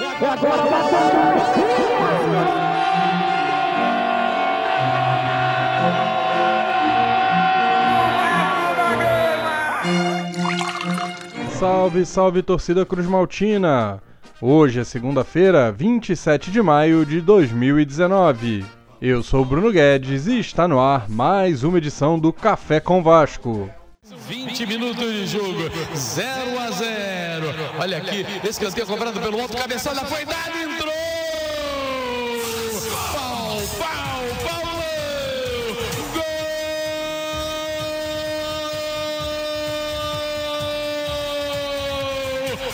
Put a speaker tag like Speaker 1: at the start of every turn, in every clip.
Speaker 1: E agora Salve, salve torcida Cruz Maltina! Hoje é segunda-feira, 27 de maio de 2019. Eu sou Bruno Guedes e está no ar mais uma edição do Café com Vasco.
Speaker 2: 20 minutos de jogo, 0 a 0. Olha aqui, esse canteiro cobrado pelo alto, cabeçada foi dado, entrou! Pau, pau, Paulão!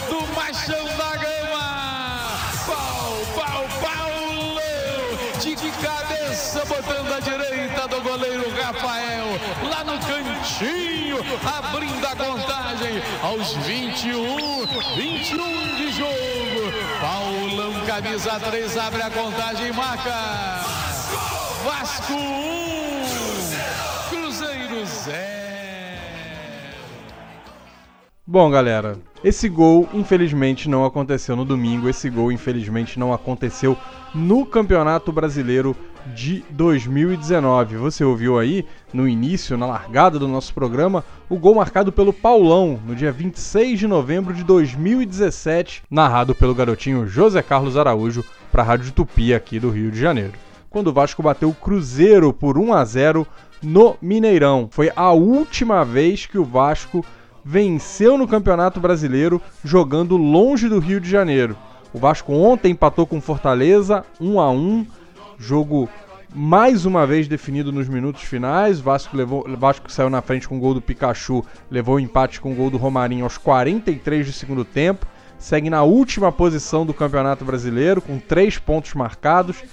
Speaker 2: Gol! Do Machão De cabeça, botando a direita do goleiro Rafael, lá no cantinho, abrindo a contagem aos 21, 21 de jogo. Paulão, camisa 3, abre a contagem e marca. Vasco 1,
Speaker 1: Bom, galera, esse gol infelizmente não aconteceu no domingo, esse gol infelizmente não aconteceu no Campeonato Brasileiro de 2019. Você ouviu aí no início, na largada do nosso programa, o gol marcado pelo Paulão no dia 26 de novembro de 2017, narrado pelo garotinho José Carlos Araújo para a Rádio Tupi aqui do Rio de Janeiro. Quando o Vasco bateu o Cruzeiro por 1 a 0 no Mineirão. Foi a última vez que o Vasco venceu no Campeonato Brasileiro jogando longe do Rio de Janeiro. O Vasco ontem empatou com Fortaleza 1 a 1, jogo mais uma vez definido nos minutos finais. Vasco levou, Vasco saiu na frente com o gol do Pikachu, levou o empate com o gol do Romarinho aos 43 do segundo tempo. Segue na última posição do Campeonato Brasileiro com 3 pontos marcados,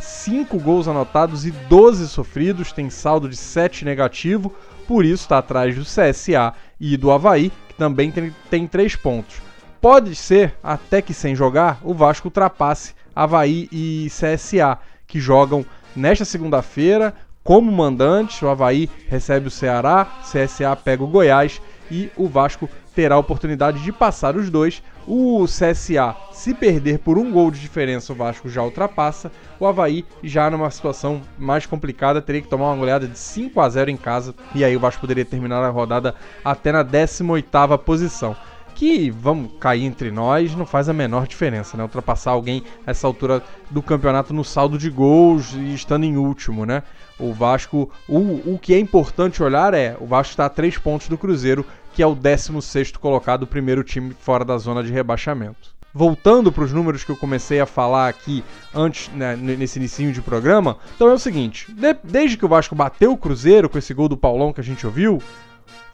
Speaker 1: 5 gols anotados e 12 sofridos, tem saldo de 7 negativo, por isso está atrás do CSA e do Havaí, que também tem, tem 3 pontos. Pode ser, até que sem jogar, o Vasco ultrapasse Havaí e CSA, que jogam nesta segunda-feira como mandantes. O Havaí recebe o Ceará, CSA pega o Goiás e o Vasco terá a oportunidade de passar os dois. O CSA, se perder por um gol de diferença, o Vasco já ultrapassa. O Havaí, já numa situação mais complicada, teria que tomar uma goleada de 5 a 0 em casa. E aí o Vasco poderia terminar a rodada até na 18ª posição que, vamos cair entre nós, não faz a menor diferença, né? Ultrapassar alguém essa altura do campeonato no saldo de gols e estando em último, né? O Vasco, o, o que é importante olhar é, o Vasco está a 3 pontos do Cruzeiro, que é o 16º colocado, o primeiro time fora da zona de rebaixamento. Voltando para os números que eu comecei a falar aqui antes, né, nesse início de programa, então é o seguinte, de, desde que o Vasco bateu o Cruzeiro com esse gol do Paulão que a gente ouviu,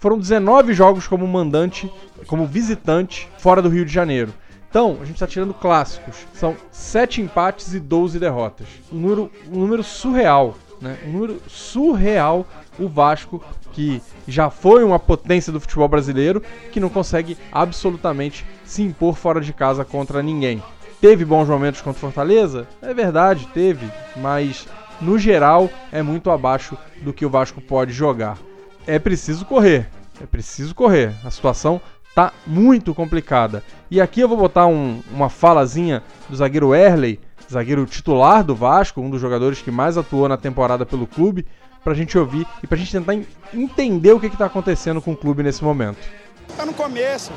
Speaker 1: foram 19 jogos como mandante, como visitante, fora do Rio de Janeiro. Então, a gente está tirando clássicos. São 7 empates e 12 derrotas. Um número, um número surreal. Né? Um número surreal. O Vasco, que já foi uma potência do futebol brasileiro, que não consegue absolutamente se impor fora de casa contra ninguém. Teve bons momentos contra Fortaleza? É verdade, teve. Mas, no geral, é muito abaixo do que o Vasco pode jogar é preciso correr. É preciso correr. A situação tá muito complicada. E aqui eu vou botar um, uma falazinha do zagueiro Erley, zagueiro titular do Vasco, um dos jogadores que mais atuou na temporada pelo clube, pra gente ouvir e pra gente tentar entender o que, que tá acontecendo com o clube nesse momento.
Speaker 3: Tá no começo,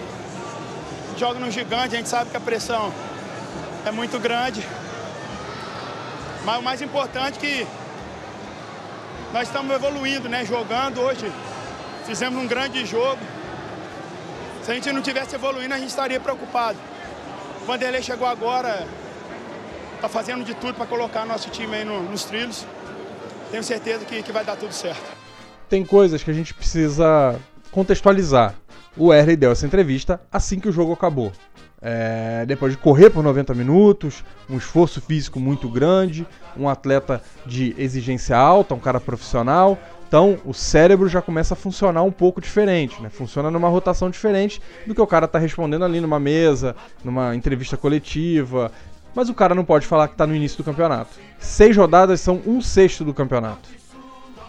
Speaker 3: joga no gigante, a gente sabe que a pressão é muito grande. Mas o mais importante é que nós estamos evoluindo, né? Jogando hoje. Fizemos um grande jogo. Se a gente não tivesse evoluindo, a gente estaria preocupado. O Vanderlei chegou agora, está fazendo de tudo para colocar nosso time aí no, nos trilhos. Tenho certeza que, que vai dar tudo certo.
Speaker 1: Tem coisas que a gente precisa contextualizar. O Erley deu essa entrevista assim que o jogo acabou. É, depois de correr por 90 minutos, um esforço físico muito grande, um atleta de exigência alta, um cara profissional. Então o cérebro já começa a funcionar um pouco diferente, né? Funciona numa rotação diferente do que o cara está respondendo ali numa mesa, numa entrevista coletiva. Mas o cara não pode falar que está no início do campeonato. Seis rodadas são um sexto do campeonato.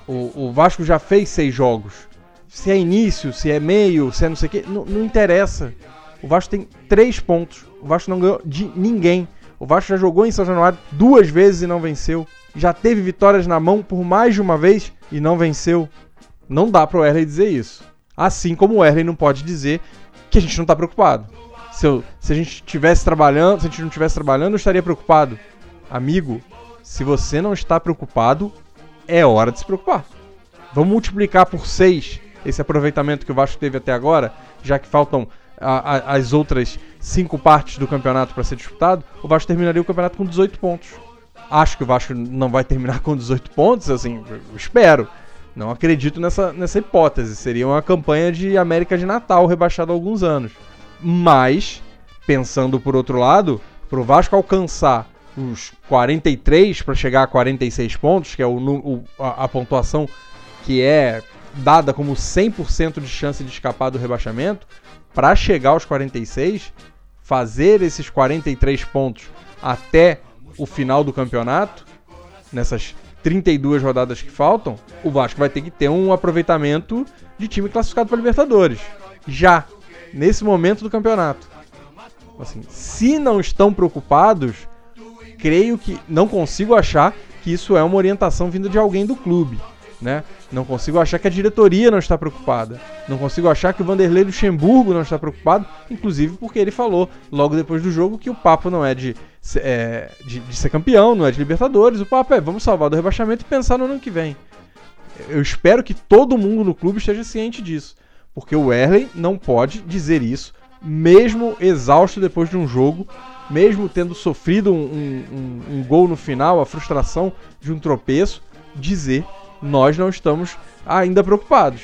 Speaker 1: O, o Vasco já fez seis jogos. Se é início, se é meio, se é não sei o quê, não, não interessa O Vasco tem três pontos. O Vasco não ganhou de ninguém. O Vasco já jogou em São Januário duas vezes e não venceu. Já teve vitórias na mão por mais de uma vez e não venceu. Não dá para o Erley dizer isso. Assim como o Erley não pode dizer que a gente não está preocupado. Se, eu, se a gente estivesse trabalhando, se a gente não estivesse trabalhando, eu estaria preocupado. Amigo, se você não está preocupado, é hora de se preocupar. Vamos multiplicar por 6 esse aproveitamento que o Vasco teve até agora, já que faltam a, a, as outras cinco partes do campeonato para ser disputado, o Vasco terminaria o campeonato com 18 pontos. Acho que o Vasco não vai terminar com 18 pontos, assim, espero. Não acredito nessa, nessa hipótese. Seria uma campanha de América de Natal rebaixada há alguns anos. Mas, pensando por outro lado, para o Vasco alcançar os 43 para chegar a 46 pontos, que é o, o a, a pontuação que é dada como 100% de chance de escapar do rebaixamento, para chegar aos 46, fazer esses 43 pontos até o final do campeonato, nessas 32 rodadas que faltam, o Vasco vai ter que ter um aproveitamento de time classificado para Libertadores. Já, nesse momento do campeonato. Assim, se não estão preocupados, creio que não consigo achar que isso é uma orientação vinda de alguém do clube né? Não consigo achar que a diretoria não está preocupada. Não consigo achar que o Vanderlei Luxemburgo não está preocupado, inclusive porque ele falou logo depois do jogo que o papo não é de, é, de, de ser campeão, não é de Libertadores. O papo é vamos salvar do rebaixamento e pensar no ano que vem. Eu espero que todo mundo no clube esteja ciente disso, porque o Erley não pode dizer isso, mesmo exausto depois de um jogo, mesmo tendo sofrido um, um, um gol no final, a frustração de um tropeço, dizer nós não estamos ainda preocupados.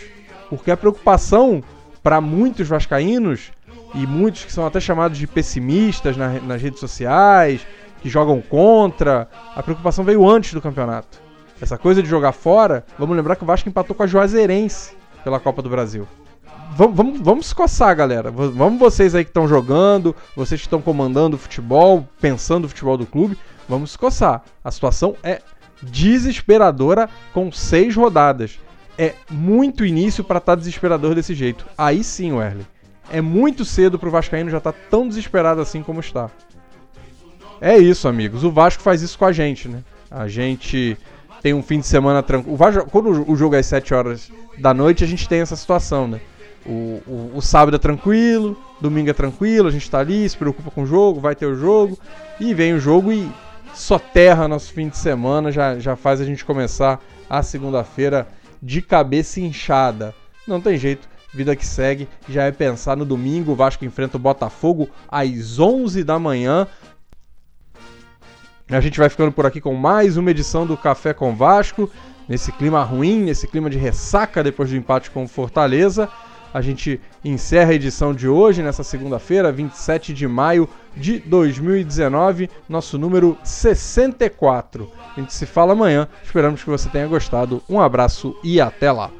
Speaker 1: Porque a preocupação para muitos vascaínos e muitos que são até chamados de pessimistas na, nas redes sociais, que jogam contra, a preocupação veio antes do campeonato. Essa coisa de jogar fora, vamos lembrar que o Vasco empatou com a Juazeirense pela Copa do Brasil. Vamos, vamos, vamos se coçar, galera. Vamos vocês aí que estão jogando, vocês que estão comandando o futebol, pensando o futebol do clube, vamos se coçar. A situação é desesperadora com seis rodadas. É muito início para estar tá desesperador desse jeito. Aí sim, Werley. É muito cedo para o Vascaíno já estar tá tão desesperado assim como está. É isso, amigos. O Vasco faz isso com a gente, né? A gente tem um fim de semana tranquilo. Quando o jogo é às 7 horas da noite, a gente tem essa situação, né? O, o, o, sábado é tranquilo, domingo é tranquilo, a gente tá ali, se preocupa com o jogo, vai ter o jogo, e vem o jogo e só terra nosso fim de semana, já, já faz a gente começar a segunda-feira de cabeça inchada. Não tem jeito, vida que segue, já é pensar no domingo, o Vasco enfrenta o Botafogo às 11 da manhã. A gente vai ficando por aqui com mais uma edição do Café com Vasco, nesse clima ruim, nesse clima de ressaca depois do empate com o Fortaleza. A gente encerra a edição de hoje, nessa segunda-feira, 27 de maio de 2019, nosso número 64. A gente se fala amanhã. Esperamos que você tenha gostado. Um abraço e até lá.